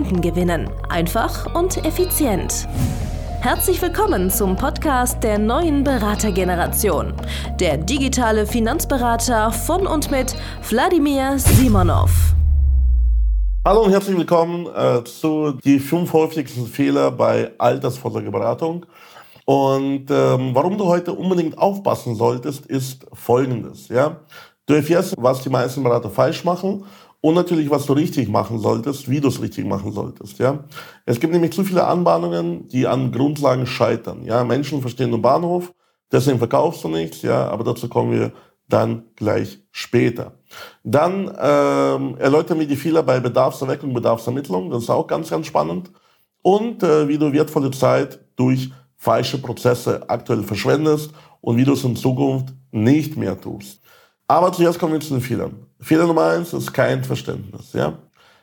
Kunden gewinnen. Einfach und effizient. Herzlich willkommen zum Podcast der neuen Beratergeneration. Der digitale Finanzberater von und mit Wladimir Simonov. Hallo und herzlich willkommen äh, zu die fünf häufigsten Fehler bei Altersvorsorgeberatung. Und ähm, warum du heute unbedingt aufpassen solltest, ist folgendes. Ja? Du erfährst, was die meisten Berater falsch machen und natürlich, was du richtig machen solltest, wie du es richtig machen solltest. Ja, es gibt nämlich zu viele Anbahnungen, die an Grundlagen scheitern. Ja, Menschen verstehen den Bahnhof, deswegen verkaufst du nichts. Ja, aber dazu kommen wir dann gleich später. Dann ähm, erläutern wir die Fehler bei Bedarfserweckung, Bedarfsermittlung. Das ist auch ganz, ganz spannend. Und äh, wie du wertvolle Zeit durch falsche Prozesse aktuell verschwendest und wie du es in Zukunft nicht mehr tust. Aber zuerst kommen wir zu den Fehlern. Fehler Nummer eins ist kein Verständnis. Ja?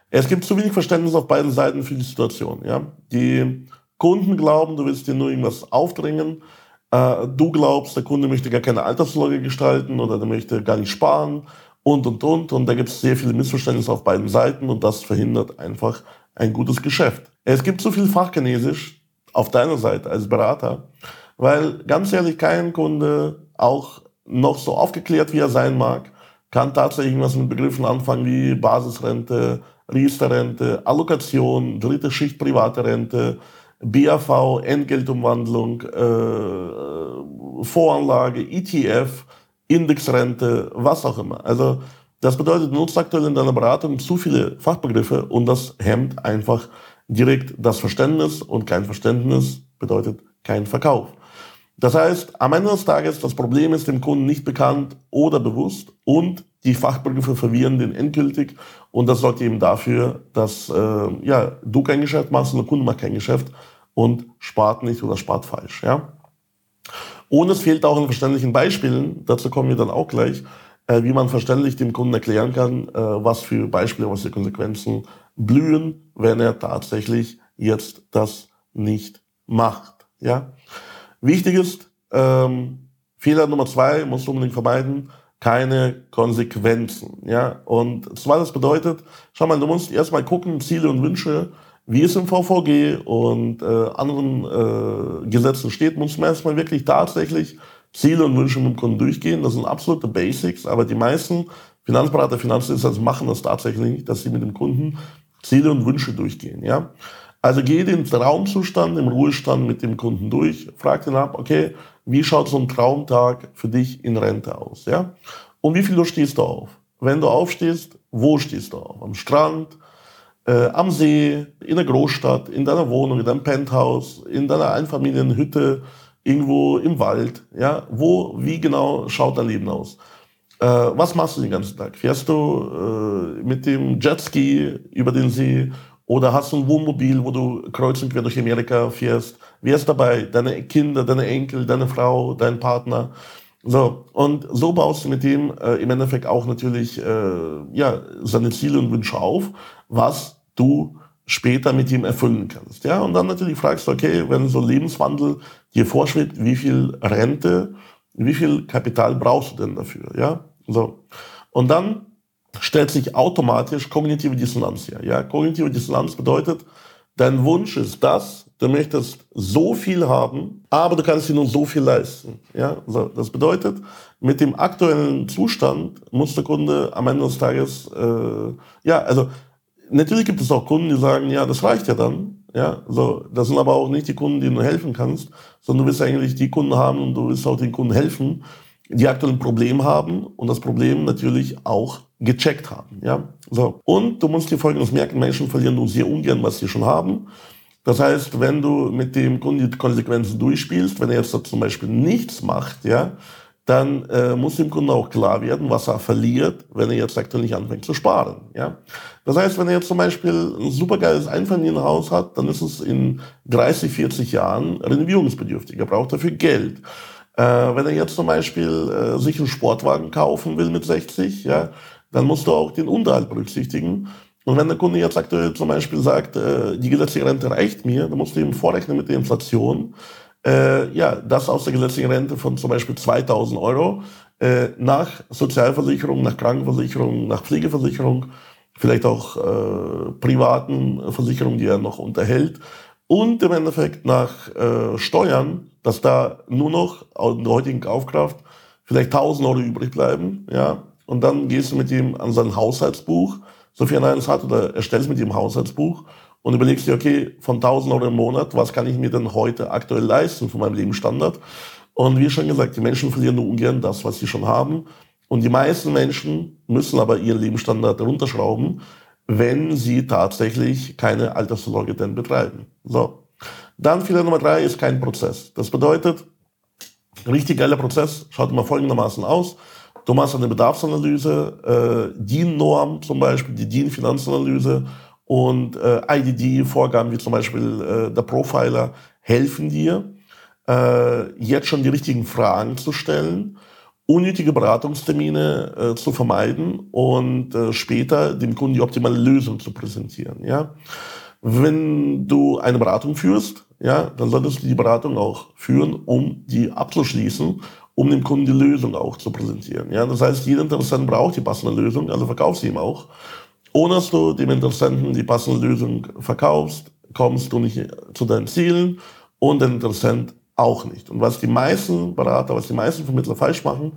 Es gibt zu wenig Verständnis auf beiden Seiten für die Situation. Ja? Die Kunden glauben, du willst dir nur irgendwas aufdrängen. Äh, du glaubst, der Kunde möchte gar keine Altersvorsorge gestalten oder der möchte gar nicht sparen und, und, und. Und da gibt es sehr viele Missverständnisse auf beiden Seiten und das verhindert einfach ein gutes Geschäft. Es gibt zu viel Fachchinesisch auf deiner Seite als Berater, weil ganz ehrlich, kein Kunde, auch noch so aufgeklärt wie er sein mag, kann tatsächlich was mit Begriffen anfangen wie Basisrente, Riester-Rente, Allokation, dritte Schicht private Rente, BAV, Entgeltumwandlung, äh, Voranlage, ETF, Indexrente, was auch immer. Also das bedeutet, du nutzt aktuell in deiner Beratung zu viele Fachbegriffe und das hemmt einfach direkt das Verständnis und kein Verständnis bedeutet kein Verkauf. Das heißt, am Ende des Tages, das Problem ist dem Kunden nicht bekannt oder bewusst und die Fachbegriffe verwirren den endgültig und das sorgt eben dafür, dass äh, ja, du kein Geschäft machst und der Kunde macht kein Geschäft und spart nicht oder spart falsch. Ja? Und es fehlt auch an verständlichen Beispielen, dazu kommen wir dann auch gleich, äh, wie man verständlich dem Kunden erklären kann, äh, was für Beispiele, was für Konsequenzen blühen, wenn er tatsächlich jetzt das nicht macht. Ja? Wichtig ist, ähm, Fehler Nummer zwei musst du unbedingt vermeiden, keine Konsequenzen. Ja? Und zwar das bedeutet, schau mal, du musst erstmal gucken, Ziele und Wünsche, wie es im VVG und äh, anderen äh, Gesetzen steht, muss man erstmal wirklich tatsächlich Ziele und Wünsche mit dem Kunden durchgehen. Das sind absolute Basics, aber die meisten Finanzberater, Finanzdienstleister machen das tatsächlich nicht, dass sie mit dem Kunden Ziele und Wünsche durchgehen. Ja? Also geh den Traumzustand im Ruhestand mit dem Kunden durch, frag ihn ab, okay, wie schaut so ein Traumtag für dich in Rente aus, ja? Und wie viel Uhr stehst du auf? Wenn du aufstehst, wo stehst du auf? Am Strand, äh, am See, in der Großstadt, in deiner Wohnung, in deinem Penthouse, in deiner Einfamilienhütte, irgendwo im Wald, ja? Wo, wie genau schaut dein Leben aus? Äh, was machst du den ganzen Tag? Fährst du äh, mit dem Jetski über den See oder hast du ein Wohnmobil, wo du kreuz und quer durch Amerika fährst? Wer ist dabei? Deine Kinder, deine Enkel, deine Frau, dein Partner? So, und so baust du mit dem äh, im Endeffekt auch natürlich äh, ja, seine Ziele und Wünsche auf, was du später mit ihm erfüllen kannst. Ja, und dann natürlich fragst du, okay, wenn so Lebenswandel dir vorschwebt, wie viel Rente, wie viel Kapital brauchst du denn dafür? Ja, so. Und dann stellt sich automatisch kognitive Dissonanz her. Ja? Kognitive Dissonanz bedeutet, dein Wunsch ist das, du möchtest so viel haben, aber du kannst dir nur so viel leisten. Ja? So, das bedeutet, mit dem aktuellen Zustand muss der Kunde am Ende des Tages, äh, ja, also natürlich gibt es auch Kunden, die sagen, ja, das reicht ja dann. Ja, so, das sind aber auch nicht die Kunden, denen du helfen kannst, sondern du willst eigentlich die Kunden haben und du willst auch den Kunden helfen, die aktuell ein Problem haben und das Problem natürlich auch gecheckt haben. Ja? So. Und du musst dir folgendes merken, Menschen verlieren nur sehr ungern, was sie schon haben. Das heißt, wenn du mit dem Kunden die Konsequenzen durchspielst, wenn er jetzt zum Beispiel nichts macht, ja, dann äh, muss dem Kunden auch klar werden, was er verliert, wenn er jetzt aktuell nicht anfängt zu sparen. Ja? Das heißt, wenn er jetzt zum Beispiel ein supergeiles Einfamilienhaus hat, dann ist es in 30, 40 Jahren renovierungsbedürftig. Er braucht dafür Geld. Äh, wenn er jetzt zum Beispiel äh, sich einen Sportwagen kaufen will mit 60, ja, dann musst du auch den Unterhalt berücksichtigen. Und wenn der Kunde jetzt aktuell zum Beispiel sagt, äh, die gesetzliche Rente reicht mir, dann musst du ihm vorrechnen mit der Inflation äh, ja, das aus der gesetzlichen Rente von zum Beispiel 2000 Euro äh, nach Sozialversicherung, nach Krankenversicherung, nach Pflegeversicherung, vielleicht auch äh, privaten Versicherungen, die er noch unterhält und im Endeffekt nach äh, Steuern, dass da nur noch in der heutigen Kaufkraft vielleicht 1000 Euro übrig bleiben, ja, und dann gehst du mit ihm an sein Haushaltsbuch, sofern er eins hat, oder erstellst mit ihm Haushaltsbuch und überlegst dir, okay, von 1000 Euro im Monat, was kann ich mir denn heute aktuell leisten von meinem Lebensstandard? Und wie schon gesagt, die Menschen verlieren nur ungern das, was sie schon haben. Und die meisten Menschen müssen aber ihren Lebensstandard runterschrauben, wenn sie tatsächlich keine Altersvorsorge denn betreiben. So. Dann Fehler Nummer drei ist kein Prozess. Das bedeutet, richtig geiler Prozess schaut immer folgendermaßen aus. Du machst eine Bedarfsanalyse, äh, DIN-Norm zum Beispiel, die DIN-Finanzanalyse und äh, IDD-Vorgaben wie zum Beispiel äh, der Profiler helfen dir, äh, jetzt schon die richtigen Fragen zu stellen, unnötige Beratungstermine äh, zu vermeiden und äh, später dem Kunden die optimale Lösung zu präsentieren. Ja? Wenn du eine Beratung führst, ja, dann solltest du die Beratung auch führen, um die abzuschließen, um dem Kunden die Lösung auch zu präsentieren. Ja? Das heißt, jeder Interessent braucht die passende Lösung, also verkauf sie ihm auch. Ohne dass du dem Interessenten die passende Lösung verkaufst, kommst du nicht zu deinen Zielen und der Interessent auch nicht. Und was die meisten Berater, was die meisten Vermittler falsch machen,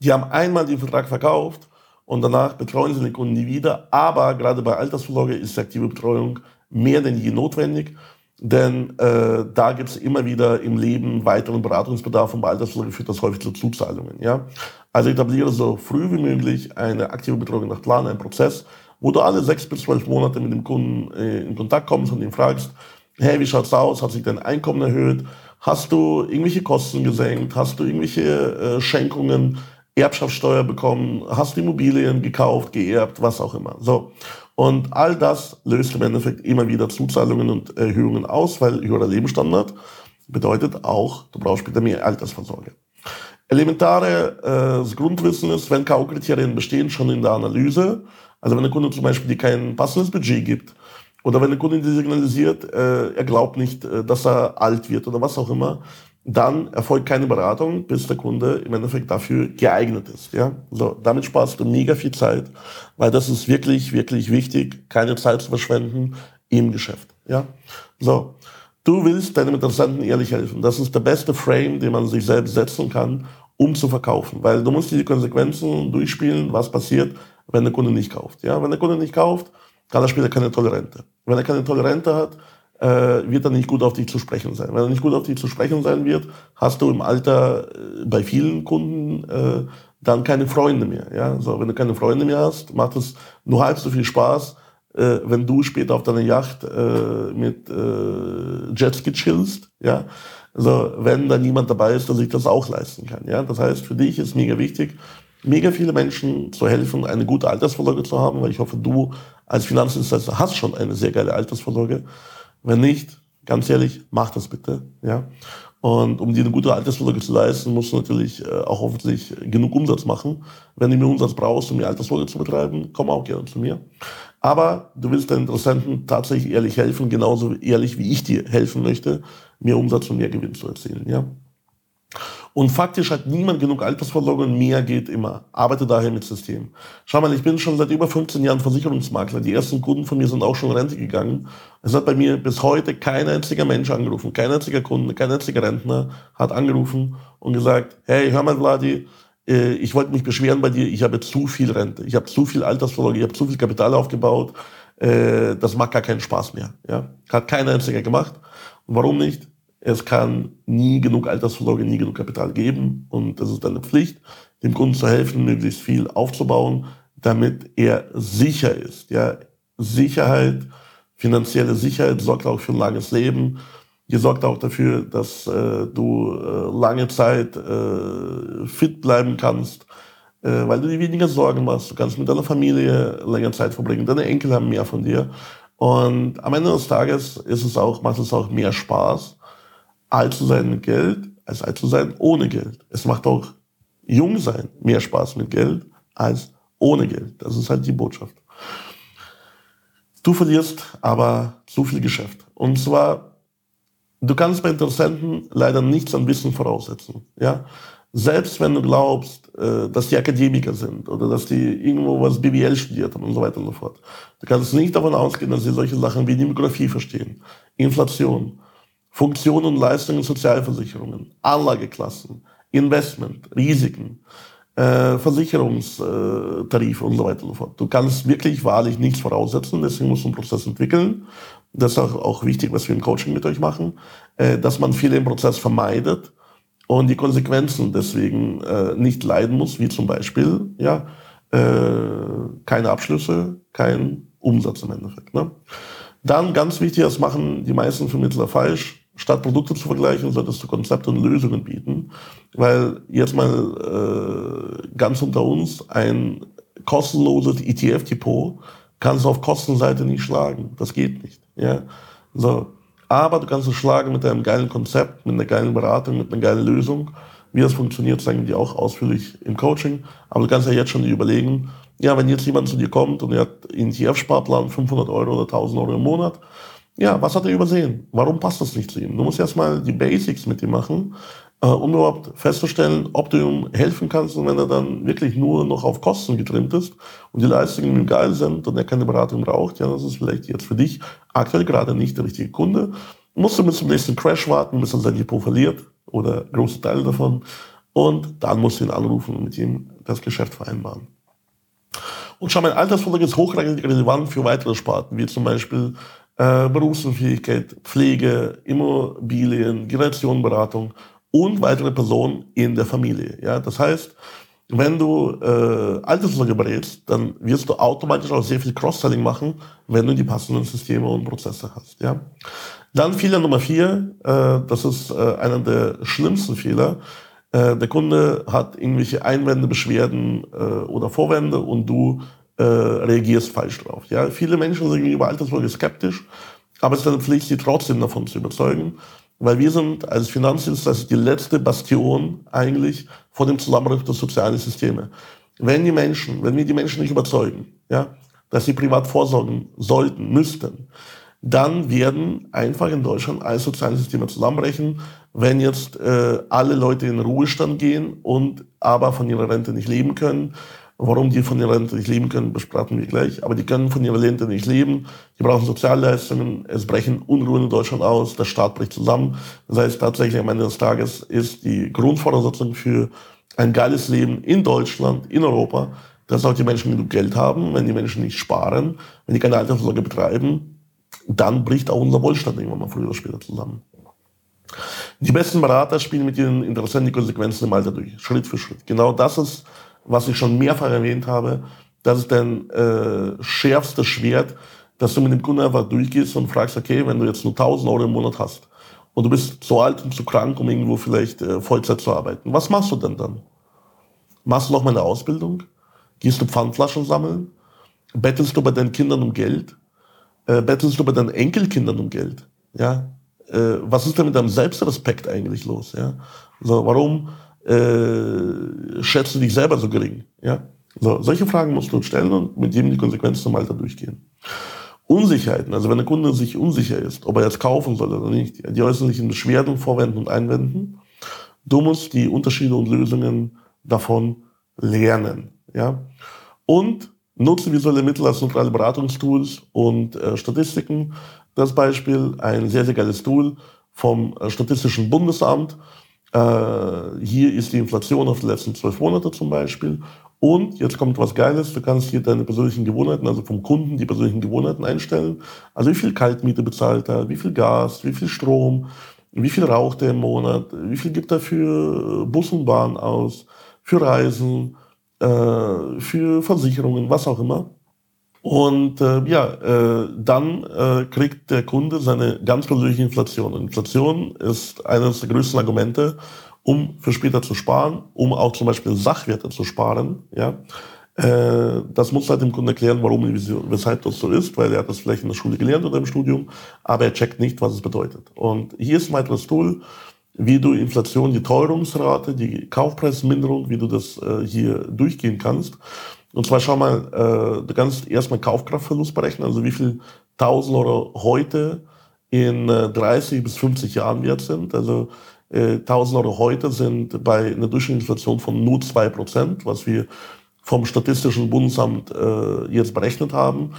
die haben einmal den Vertrag verkauft und danach betreuen sie den Kunden nie wieder. Aber gerade bei Altersvorsorge ist die aktive Betreuung mehr denn je notwendig. Denn äh, da gibt es immer wieder im Leben weiteren Beratungsbedarf und bei Altersvorsorge führt das häufig zu Zuzahlungen. Ja? Also etabliere so früh wie möglich eine aktive Betreuung nach Plan, einen Prozess, wo du alle sechs bis zwölf Monate mit dem Kunden äh, in Kontakt kommst und ihn fragst, hey, wie schaut's aus? Hat sich dein Einkommen erhöht? Hast du irgendwelche Kosten gesenkt? Hast du irgendwelche äh, Schenkungen, Erbschaftssteuer bekommen? Hast du Immobilien gekauft, geerbt, was auch immer? So. Und all das löst im Endeffekt immer wieder Zuzahlungen und Erhöhungen aus, weil höherer Lebensstandard bedeutet auch, du brauchst später mehr Altersvorsorge. Elementares äh, Grundwissen ist, wenn K.O.-Kriterien bestehen, schon in der Analyse. Also wenn der Kunde zum Beispiel dir kein passendes Budget gibt oder wenn der Kunde dir signalisiert, äh, er glaubt nicht, äh, dass er alt wird oder was auch immer, dann erfolgt keine Beratung, bis der Kunde im Endeffekt dafür geeignet ist. Ja? So, damit sparst du mega viel Zeit, weil das ist wirklich, wirklich wichtig, keine Zeit zu verschwenden im Geschäft. Ja? So, Du willst deinem Interessenten ehrlich helfen. Das ist der beste Frame, den man sich selbst setzen kann, um zu verkaufen. Weil du musst die Konsequenzen durchspielen, was passiert, wenn der Kunde nicht kauft. Ja, wenn der Kunde nicht kauft, kann er später keine tolle Rente. Wenn er keine tolle Rente hat, äh, wird er nicht gut auf dich zu sprechen sein. Wenn er nicht gut auf dich zu sprechen sein wird, hast du im Alter äh, bei vielen Kunden äh, dann keine Freunde mehr. Ja, so wenn du keine Freunde mehr hast, macht es nur halb so viel Spaß, äh, wenn du später auf deiner Yacht äh, mit äh, Jetski chillst, ja, also wenn da niemand dabei ist, der sich das auch leisten kann, ja. Das heißt, für dich ist mega wichtig, mega viele Menschen zu helfen, eine gute Altersvorsorge zu haben, weil ich hoffe, du als Finanzdienstleister hast schon eine sehr geile Altersvorsorge. Wenn nicht, ganz ehrlich, mach das bitte, ja. Und um dir eine gute Altersvorsorge zu leisten, musst du natürlich äh, auch hoffentlich genug Umsatz machen. Wenn du mehr Umsatz brauchst, um die Altersvorsorge zu betreiben, komm auch gerne zu mir. Aber du willst deinen Interessenten tatsächlich ehrlich helfen, genauso ehrlich wie ich dir helfen möchte, mehr Umsatz und mehr Gewinn zu erzielen. Ja? Und faktisch hat niemand genug Altersvorsorge und mehr geht immer. Arbeite daher mit System. Schau mal, ich bin schon seit über 15 Jahren Versicherungsmakler. Die ersten Kunden von mir sind auch schon in Rente gegangen. Es hat bei mir bis heute kein einziger Mensch angerufen, kein einziger Kunde, kein einziger Rentner hat angerufen und gesagt, hey, hör mal, Vladi, äh, ich wollte mich beschweren bei dir, ich habe zu viel Rente, ich habe zu viel Altersvorsorge, ich habe zu viel Kapital aufgebaut, äh, das macht gar keinen Spaß mehr. Ja? Hat kein einziger gemacht. Und warum nicht? Es kann nie genug Altersvorsorge, nie genug Kapital geben und das ist deine Pflicht, dem Kunden zu helfen, möglichst viel aufzubauen, damit er sicher ist. Ja? Sicherheit, finanzielle Sicherheit sorgt auch für ein langes Leben Die sorgt auch dafür, dass äh, du äh, lange Zeit äh, fit bleiben kannst, äh, weil du dir weniger Sorgen machst. Du kannst mit deiner Familie länger Zeit verbringen. Deine Enkel haben mehr von dir. Und am Ende des Tages ist es auch, macht es auch mehr Spaß, alt zu sein mit Geld, als alt zu sein ohne Geld. Es macht auch jung sein mehr Spaß mit Geld als ohne Geld. Das ist halt die Botschaft. Du verlierst aber zu viel Geschäft. Und zwar, du kannst bei Interessenten leider nichts an Wissen voraussetzen. Ja? Selbst wenn du glaubst, äh, dass die Akademiker sind oder dass die irgendwo was BWL studiert haben und so weiter und so fort. Du kannst nicht davon ausgehen, dass sie solche Sachen wie Demografie verstehen, Inflation, Funktion und Leistungen Sozialversicherungen, Anlageklassen, Investment, Risiken, äh, Versicherungstarife und so weiter und so fort. Du kannst wirklich wahrlich nichts voraussetzen, deswegen musst du einen Prozess entwickeln. Das ist auch, auch wichtig, was wir im Coaching mit euch machen, äh, dass man viele im Prozess vermeidet und die Konsequenzen deswegen äh, nicht leiden muss, wie zum Beispiel, ja, äh, keine Abschlüsse, kein Umsatz im Endeffekt. Ne? Dann ganz wichtig, das machen die meisten Vermittler falsch, statt Produkte zu vergleichen, solltest du Konzepte und Lösungen bieten. Weil jetzt mal äh, ganz unter uns, ein kostenloses ETF-Depot kannst du auf Kostenseite nicht schlagen. Das geht nicht. Ja? So. Aber du kannst es schlagen mit einem geilen Konzept, mit einer geilen Beratung, mit einer geilen Lösung. Wie das funktioniert, zeigen wir auch ausführlich im Coaching. Aber du kannst ja jetzt schon überlegen, ja, wenn jetzt jemand zu dir kommt und er hat einen ETF-Sparplan 500 Euro oder 1000 Euro im Monat, ja, was hat er übersehen? Warum passt das nicht zu ihm? Du musst erstmal die Basics mit ihm machen, äh, um überhaupt festzustellen, ob du ihm helfen kannst. Und wenn er dann wirklich nur noch auf Kosten getrimmt ist und die Leistungen ihm geil sind und er keine Beratung braucht, ja, das ist vielleicht jetzt für dich aktuell gerade nicht der richtige Kunde. Musst du bis zum nächsten Crash warten, bis er sein Depot verliert oder große Teile davon. Und dann musst du ihn anrufen und mit ihm das Geschäft vereinbaren. Und schau, mein Altersvorsorge ist hochrangig relevant für weitere Sparten, wie zum Beispiel äh, Berufsunfähigkeit, Pflege, Immobilien, Generationenberatung und weitere Personen in der Familie. Ja, das heißt, wenn du äh, Altersvorsorge berätst, dann wirst du automatisch auch sehr viel Cross-Selling machen, wenn du die passenden Systeme und Prozesse hast. Ja. Dann Fehler Nummer vier, äh, das ist äh, einer der schlimmsten Fehler. Äh, der Kunde hat irgendwelche Einwände, Beschwerden äh, oder Vorwände und du äh, reagierst falsch drauf. Ja? Viele Menschen sind gegenüber Altersvorsorge skeptisch, aber es ist eine Pflicht, sie trotzdem davon zu überzeugen, weil wir sind als Finanzdienstleister die letzte Bastion eigentlich vor dem Zusammenbruch der sozialen Systeme. Wenn die Menschen, wenn wir die Menschen nicht überzeugen, ja, dass sie privat vorsorgen sollten, müssten, dann werden einfach in Deutschland alle sozialen Systeme zusammenbrechen. Wenn jetzt äh, alle Leute in den Ruhestand gehen und aber von ihrer Rente nicht leben können, Warum die von ihrer Rente nicht leben können, besprechen wir gleich. Aber die können von ihrer Rente nicht leben. Die brauchen Sozialleistungen. Es brechen Unruhen in Deutschland aus. Der Staat bricht zusammen. Das heißt, tatsächlich am Ende des Tages ist die Grundvoraussetzung für ein geiles Leben in Deutschland, in Europa, dass auch die Menschen genug Geld haben. Wenn die Menschen nicht sparen, wenn die keine Altersvorsorge betreiben, dann bricht auch unser Wohlstand irgendwann mal früher oder später zusammen. Die besten Berater spielen mit ihren Interessenten die Konsequenzen im Alter durch, Schritt für Schritt. Genau das ist was ich schon mehrfach erwähnt habe, das ist dein äh, schärfstes Schwert, dass du mit dem Kunden einfach durchgehst und fragst, okay, wenn du jetzt nur 1000 Euro im Monat hast und du bist zu alt und zu krank, um irgendwo vielleicht äh, Vollzeit zu arbeiten, was machst du denn dann? Machst du noch mal eine Ausbildung? Gehst du Pfandflaschen sammeln? Bettelst du bei deinen Kindern um Geld? Äh, bettelst du bei deinen Enkelkindern um Geld? Ja? Äh, was ist denn mit deinem Selbstrespekt eigentlich los? Ja? So, warum äh, schätzt du dich selber so gering? Ja? So, solche Fragen musst du stellen und mit jedem die Konsequenzen zum Alter durchgehen. Unsicherheiten, also wenn der Kunde sich unsicher ist, ob er jetzt kaufen soll oder nicht, die in Beschwerden, Vorwänden und Einwänden. Du musst die Unterschiede und Lösungen davon lernen. Ja? Und nutze visuelle Mittel als neutrale Beratungstools und äh, Statistiken. Das Beispiel, ein sehr, sehr geiles Tool vom äh, Statistischen Bundesamt, hier ist die Inflation auf die letzten zwölf Monate zum Beispiel. Und jetzt kommt was Geiles, du kannst hier deine persönlichen Gewohnheiten, also vom Kunden die persönlichen Gewohnheiten einstellen. Also wie viel Kaltmiete bezahlt er, wie viel Gas, wie viel Strom, wie viel raucht er im Monat, wie viel gibt er für Bus und Bahn aus, für Reisen, äh, für Versicherungen, was auch immer. Und äh, ja, äh, dann äh, kriegt der Kunde seine ganz persönliche Inflation. Inflation ist eines der größten Argumente, um für später zu sparen, um auch zum Beispiel Sachwerte zu sparen. Ja, äh, das muss halt dem Kunden erklären, warum weshalb das so ist, weil er hat das vielleicht in der Schule gelernt oder im Studium, aber er checkt nicht, was es bedeutet. Und hier ist ein weiteres Tool, wie du Inflation, die Teuerungsrate, die Kaufpreisminderung, wie du das äh, hier durchgehen kannst. Und zwar schau mal, äh, du kannst erstmal Kaufkraftverlust berechnen, also wie viel 1000 Euro heute in äh, 30 bis 50 Jahren wert sind. Also äh, 1000 Euro heute sind bei einer Durchschnittsinflation von nur 2%, was wir vom Statistischen Bundesamt äh, jetzt berechnet haben,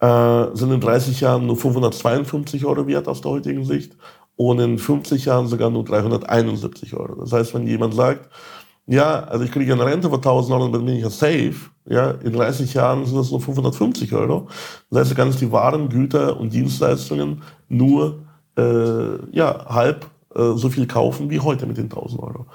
äh, sind in 30 Jahren nur 552 Euro wert aus der heutigen Sicht und in 50 Jahren sogar nur 371 Euro. Das heißt, wenn jemand sagt, ja, also ich kriege eine Rente von 1000 Euro, dann bin ich ja safe. Ja, in 30 Jahren sind das nur 550 Euro. Das heißt, du kannst die Waren, Güter und Dienstleistungen nur äh, ja, halb äh, so viel kaufen wie heute mit den 1000 Euro.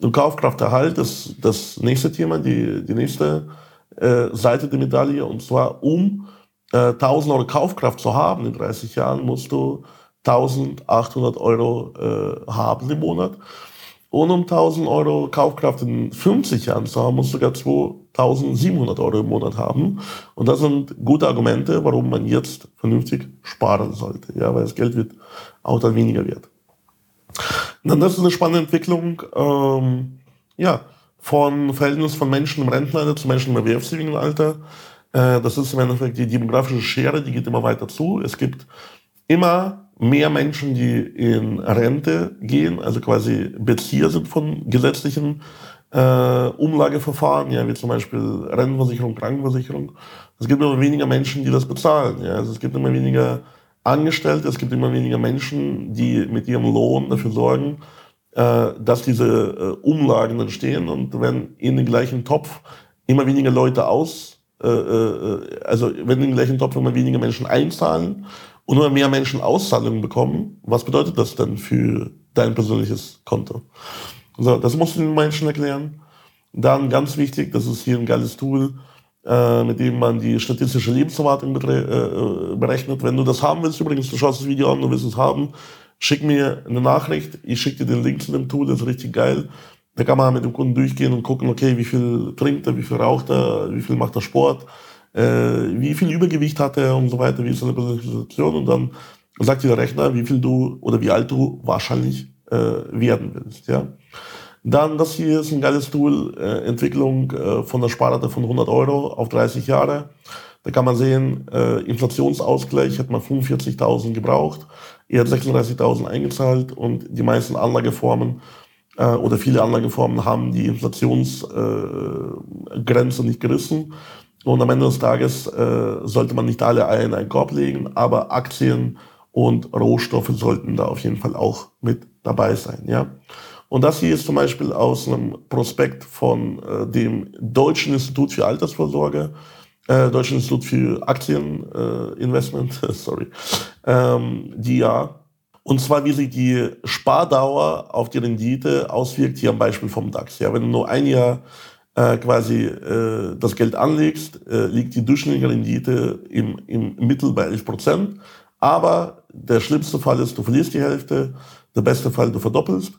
Und Kaufkrafterhalt ist das nächste Thema, die, die nächste äh, Seite der Medaille. Und zwar, um äh, 1000 Euro Kaufkraft zu haben in 30 Jahren, musst du 1800 Euro äh, haben im Monat. Und um 1000 Euro Kaufkraft in 50 Jahren zu haben, muss sogar 2700 Euro im Monat haben. Und das sind gute Argumente, warum man jetzt vernünftig sparen sollte. Ja, weil das Geld wird auch dann weniger wert. Und das ist eine spannende Entwicklung, ähm, ja, von Verhältnis von Menschen im Rentenalter zu Menschen im erwerbsfähigen Alter. Äh, das ist im Endeffekt die demografische Schere, die geht immer weiter zu. Es gibt immer mehr Menschen, die in Rente gehen, also quasi Bezieher sind von gesetzlichen äh, Umlageverfahren, ja, wie zum Beispiel Rentenversicherung, Krankenversicherung. Es gibt immer weniger Menschen, die das bezahlen. Ja. Also es gibt immer weniger Angestellte, es gibt immer weniger Menschen, die mit ihrem Lohn dafür sorgen, äh, dass diese äh, Umlagen entstehen. Und wenn in den gleichen Topf immer weniger Leute aus, äh, äh also wenn in den gleichen Topf immer weniger Menschen einzahlen und immer mehr Menschen Auszahlungen bekommen, was bedeutet das denn für dein persönliches Konto? So, das musst du den Menschen erklären. Dann ganz wichtig, das ist hier ein geiles Tool, äh, mit dem man die statistische Lebenserwartung äh, berechnet. Wenn du das haben willst, übrigens, du schaust das Video an, du willst es haben, schick mir eine Nachricht. Ich schicke dir den Link zu dem Tool, das ist richtig geil. Da kann man mit dem Kunden durchgehen und gucken, okay, wie viel trinkt er, wie viel raucht er, wie viel macht er Sport äh, wie viel Übergewicht hat er und so weiter, wie ist seine Situation und dann sagt dir der Rechner, wie viel du oder wie alt du wahrscheinlich äh, werden willst. Ja. Dann, das hier ist ein geiles Tool, äh, Entwicklung äh, von der Sparrate von 100 Euro auf 30 Jahre. Da kann man sehen, äh, Inflationsausgleich hat man 45.000 gebraucht, er hat 36.000 eingezahlt und die meisten Anlageformen äh, oder viele Anlageformen haben die Inflationsgrenze äh, nicht gerissen. Und am Ende des Tages äh, sollte man nicht alle Eier in einen Korb legen, aber Aktien und Rohstoffe sollten da auf jeden Fall auch mit dabei sein. Ja? Und das hier ist zum Beispiel aus einem Prospekt von äh, dem Deutschen Institut für Altersvorsorge, äh, Deutschen Institut für Aktieninvestment, äh, sorry, ähm, die ja und zwar, wie sich die Spardauer auf die Rendite auswirkt, hier am Beispiel vom DAX. Ja, wenn du nur ein Jahr quasi äh, das Geld anlegst, äh, liegt die durchschnittliche Rendite im, im Mittel bei 11 Prozent. Aber der schlimmste Fall ist, du verlierst die Hälfte. Der beste Fall, du verdoppelst.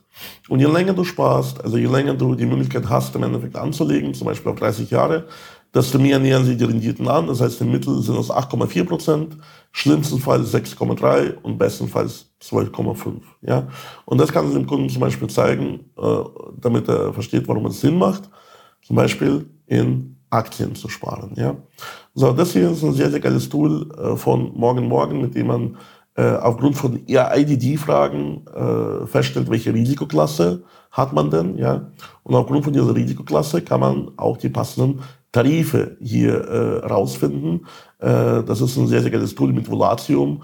Und je länger du sparst, also je länger du die Möglichkeit hast, im Endeffekt anzulegen, zum Beispiel auf 30 Jahre, desto mehr nähern sich die Renditen an. Das heißt, im Mittel sind es 8,4 Prozent, schlimmsten Fall 6,3 und bestenfalls 12,5. Ja? Und das kann du dem Kunden zum Beispiel zeigen, äh, damit er versteht, warum es Sinn macht zum Beispiel in Aktien zu sparen. Ja? So, das hier ist ein sehr, sehr geiles Tool äh, von Morgen Morgen, mit dem man äh, aufgrund von IDD-Fragen äh, feststellt, welche Risikoklasse hat man denn. Ja? Und aufgrund von dieser Risikoklasse kann man auch die passenden Tarife hier äh, rausfinden. Äh, das ist ein sehr, sehr geiles Tool mit Volatium.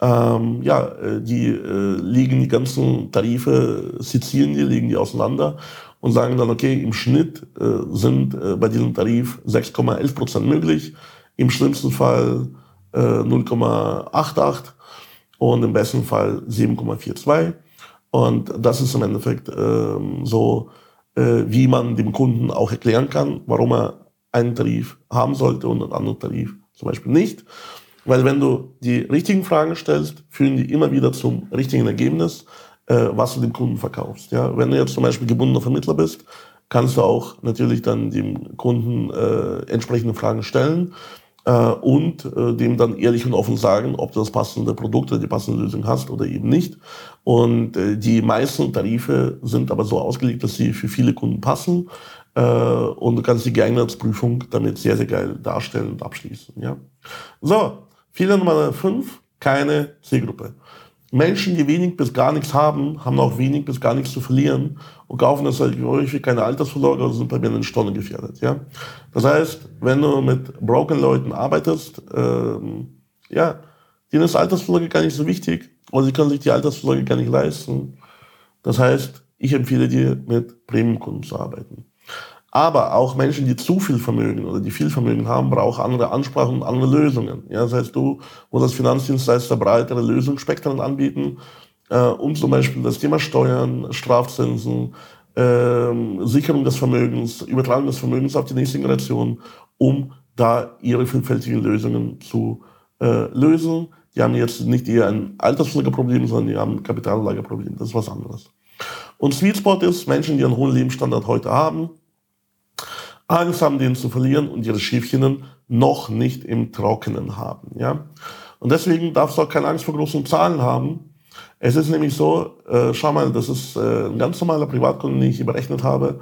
Ähm, ja, äh, die liegen die ganzen Tarife, sezieren die, legen die auseinander und sagen dann, okay, im Schnitt äh, sind äh, bei diesem Tarif 6,11 Prozent möglich, im schlimmsten Fall äh, 0,88 und im besten Fall 7,42. Und das ist im Endeffekt ähm, so, äh, wie man dem Kunden auch erklären kann, warum er einen Tarif haben sollte und einen anderen Tarif zum Beispiel nicht. Weil wenn du die richtigen Fragen stellst, führen die immer wieder zum richtigen Ergebnis, was du dem Kunden verkaufst. Ja? Wenn du jetzt zum Beispiel gebundener Vermittler bist, kannst du auch natürlich dann dem Kunden äh, entsprechende Fragen stellen äh, und äh, dem dann ehrlich und offen sagen, ob du das passende Produkt oder die passende Lösung hast oder eben nicht. Und äh, die meisten Tarife sind aber so ausgelegt, dass sie für viele Kunden passen. Äh, und du kannst die Geeignetheitsprüfung damit sehr, sehr geil darstellen und abschließen. Ja? So, Fehler Nummer 5, keine Zielgruppe. Menschen, die wenig bis gar nichts haben, haben auch wenig bis gar nichts zu verlieren und kaufen das halt häufig keine Altersvorsorge oder sind bei mir in den Stonnen gefährdet. Ja? Das heißt, wenn du mit broken Leuten arbeitest, ähm, ja, denen ist Altersvorsorge gar nicht so wichtig oder sie können sich die Altersvorsorge gar nicht leisten. Das heißt, ich empfehle dir, mit Premium-Kunden zu arbeiten. Aber auch Menschen, die zu viel Vermögen oder die viel Vermögen haben, brauchen andere Ansprachen und andere Lösungen. Ja, das heißt, du musst als Finanzdienstleister breitere Lösungsspektren anbieten, äh, um zum Beispiel das Thema Steuern, Strafzinsen, äh, Sicherung des Vermögens, Übertragung des Vermögens auf die nächste Generation, um da ihre vielfältigen Lösungen zu äh, lösen. Die haben jetzt nicht eher ein Altersvorsorgeproblem, sondern die haben ein Kapitalanlageproblem. Das ist was anderes. Und Sweet Spot ist Menschen, die einen hohen Lebensstandard heute haben, Angst haben, den zu verlieren und ihre Schäfchen noch nicht im Trockenen haben. Ja? Und deswegen darfst du auch keine Angst vor großen Zahlen haben. Es ist nämlich so, äh, schau mal, das ist äh, ein ganz normaler Privatkunde, den ich berechnet habe.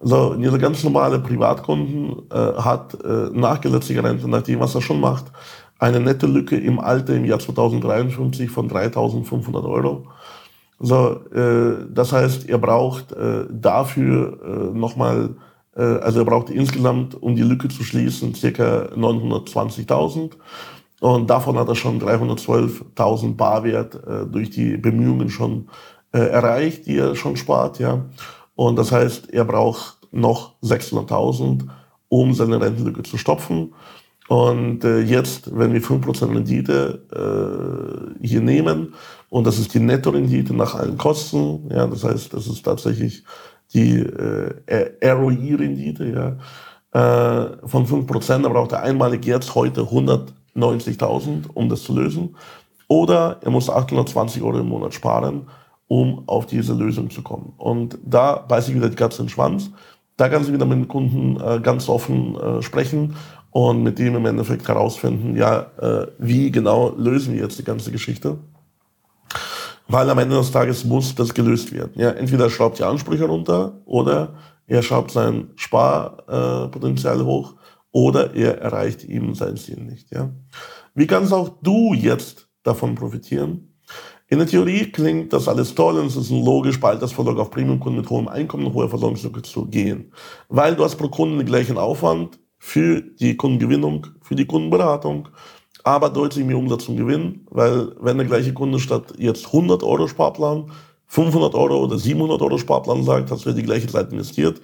Also dieser ganz normale Privatkunden äh, hat äh, nach gesetzlicher Rente, nach dem, was er schon macht, eine nette Lücke im Alter im Jahr 2053 von 3.500 Euro. So, äh, das heißt, er braucht äh, dafür äh, nochmal also er braucht insgesamt, um die Lücke zu schließen, ca. 920.000. Und davon hat er schon 312.000 Barwert äh, durch die Bemühungen schon äh, erreicht, die er schon spart. Ja. Und das heißt, er braucht noch 600.000, um seine Rentenlücke zu stopfen. Und äh, jetzt, wenn wir 5% Rendite äh, hier nehmen, und das ist die Netto-Rendite nach allen Kosten, ja, das heißt, das ist tatsächlich die äh, ROI-Rendite ja, äh, von 5%, da braucht er einmalig jetzt heute 190.000, um das zu lösen. Oder er muss 820 Euro im Monat sparen, um auf diese Lösung zu kommen. Und da beiße ich wieder die Katze in den Schwanz. Da kannst du wieder mit dem Kunden äh, ganz offen äh, sprechen und mit dem im Endeffekt herausfinden, ja, äh, wie genau lösen wir jetzt die ganze Geschichte weil am Ende des Tages muss das gelöst werden. Ja, entweder schraubt die Ansprüche runter oder er schraubt sein Sparpotenzial hoch oder er erreicht eben sein Ziel nicht. Ja. Wie kannst auch du jetzt davon profitieren? In der Theorie klingt das alles toll und es ist logisch, bei Altersvorsorge auf Premiumkunden mit hohem Einkommen und hoher Versorgungslücke zu gehen. Weil du hast pro Kunden den gleichen Aufwand für die Kundengewinnung, für die Kundenberatung, aber deutlich mehr Umsatz und Gewinn, weil wenn der gleiche Kunde statt jetzt 100 Euro Sparplan 500 Euro oder 700 Euro Sparplan sagt, hast du die gleiche Zeit investiert,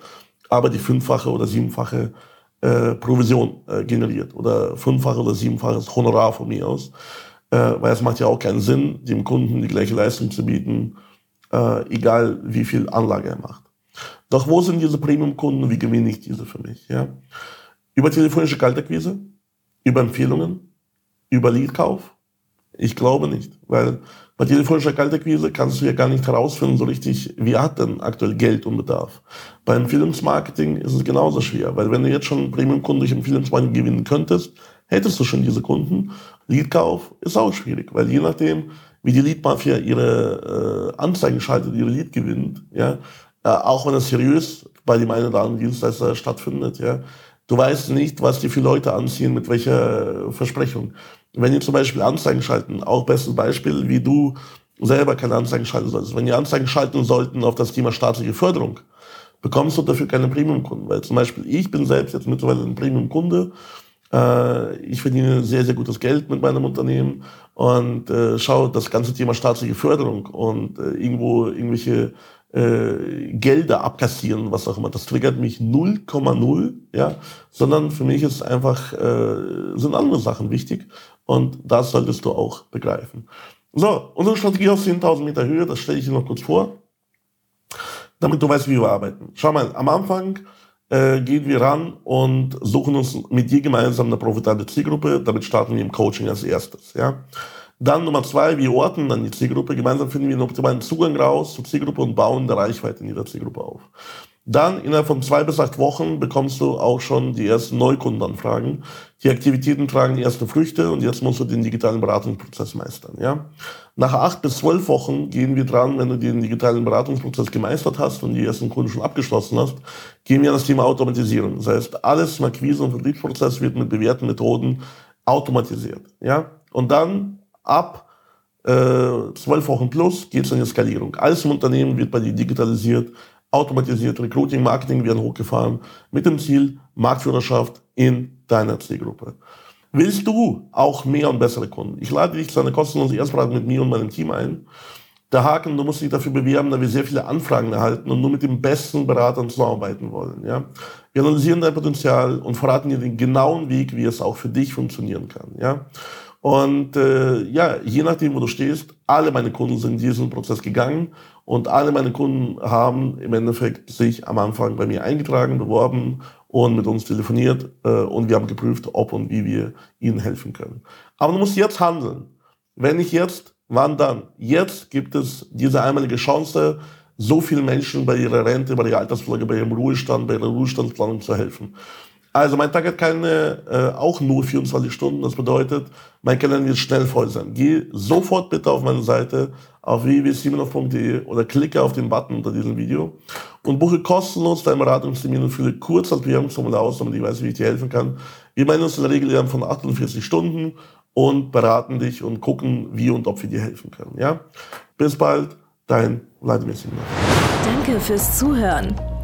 aber die fünffache oder siebenfache äh, Provision äh, generiert oder fünffache oder siebenfaches Honorar von mir aus, äh, weil es macht ja auch keinen Sinn, dem Kunden die gleiche Leistung zu bieten, äh, egal wie viel Anlage er macht. Doch wo sind diese Premium-Kunden? Wie gewinne ich diese für mich? Ja? Über telefonische Kaltakquise, über Empfehlungen, über Leadkauf? Ich glaube nicht, weil bei telefonischer Kaltakquise kannst du ja gar nicht herausfinden so richtig, wer hat denn aktuell Geld und Bedarf. Bei Empfehlungsmarketing ist es genauso schwer, weil wenn du jetzt schon Premium-Kunden durch Empfehlungsmarketing gewinnen könntest, hättest du schon diese Kunden. Leadkauf ist auch schwierig, weil je nachdem, wie die Leadmafia ihre äh, Anzeigen schaltet, ihre Lead gewinnt, ja, äh, auch wenn es seriös bei dem einen oder anderen Dienstleister stattfindet, ja, du weißt nicht, was die für Leute anziehen, mit welcher Versprechung. Wenn ihr zum Beispiel Anzeigen schalten, auch bestes Beispiel, wie du selber keine Anzeigen schalten solltest. Wenn ihr Anzeigen schalten sollten auf das Thema staatliche Förderung, bekommst du dafür keine Premium-Kunden. Weil zum Beispiel ich bin selbst jetzt mittlerweile ein Premium-Kunde. Äh, ich verdiene sehr, sehr gutes Geld mit meinem Unternehmen und äh, schaue das ganze Thema staatliche Förderung und äh, irgendwo irgendwelche äh, Gelder abkassieren, was auch immer. Das triggert mich 0,0, ja, sondern für mich ist einfach, äh, sind andere Sachen wichtig und das solltest du auch begreifen. So, unsere Strategie auf 10.000 Meter Höhe, das stelle ich dir noch kurz vor, damit du weißt, wie wir arbeiten. Schau mal, am Anfang äh, gehen wir ran und suchen uns mit dir gemeinsam eine profitable Zielgruppe. Damit starten wir im Coaching als erstes. Ja. Dann Nummer zwei, wir orten dann die Zielgruppe. Gemeinsam finden wir einen optimalen Zugang raus zur Zielgruppe und bauen die Reichweite in ihrer Zielgruppe auf. Dann innerhalb von zwei bis acht Wochen bekommst du auch schon die ersten Neukundenanfragen. Die Aktivitäten tragen die ersten Früchte und jetzt musst du den digitalen Beratungsprozess meistern. Ja? Nach acht bis zwölf Wochen gehen wir dran, wenn du den digitalen Beratungsprozess gemeistert hast und die ersten Kunden schon abgeschlossen hast, gehen wir an das Thema Automatisierung. Das heißt, alles im Akquise- und Vertriebsprozess wird mit bewährten Methoden automatisiert. Ja? Und dann ab äh, zwölf Wochen plus geht es in die Skalierung. Alles im Unternehmen wird bei dir digitalisiert automatisiert, Recruiting, Marketing werden hochgefahren mit dem Ziel Marktführerschaft in deiner Zielgruppe. Willst du auch mehr und bessere Kunden? Ich lade dich zu einer kostenlosen Erstberatung mit mir und meinem Team ein. Der Haken, du musst dich dafür bewerben, da wir sehr viele Anfragen erhalten und nur mit den besten Beratern zusammenarbeiten wollen. Ja? Wir analysieren dein Potenzial und verraten dir den genauen Weg, wie es auch für dich funktionieren kann. Ja? Und äh, ja, je nachdem, wo du stehst, alle meine Kunden sind diesen Prozess gegangen und alle meine Kunden haben im Endeffekt sich am Anfang bei mir eingetragen, beworben und mit uns telefoniert äh, und wir haben geprüft, ob und wie wir ihnen helfen können. Aber du musst jetzt handeln. Wenn nicht jetzt, wann dann? Jetzt gibt es diese einmalige Chance, so vielen Menschen bei ihrer Rente, bei ihrer Altersvorsorge, bei ihrem Ruhestand, bei ihrer Ruhestandsplanung zu helfen. Also mein Tag hat keine, äh, auch nur 24 Stunden. Das bedeutet, mein Kalender wird schnell voll sein. Geh sofort bitte auf meine Seite auf www.simonov.de oder klicke auf den Button unter diesem Video und buche kostenlos deinen Beratungstermin und fülle kurz das Bewerbungsformular aus, damit ich weiß, wie ich dir helfen kann. Wir meinen uns in der Regel von 48 Stunden und beraten dich und gucken, wie und ob wir dir helfen können. Ja? Bis bald, dein Vladimir Simonov. Danke fürs Zuhören.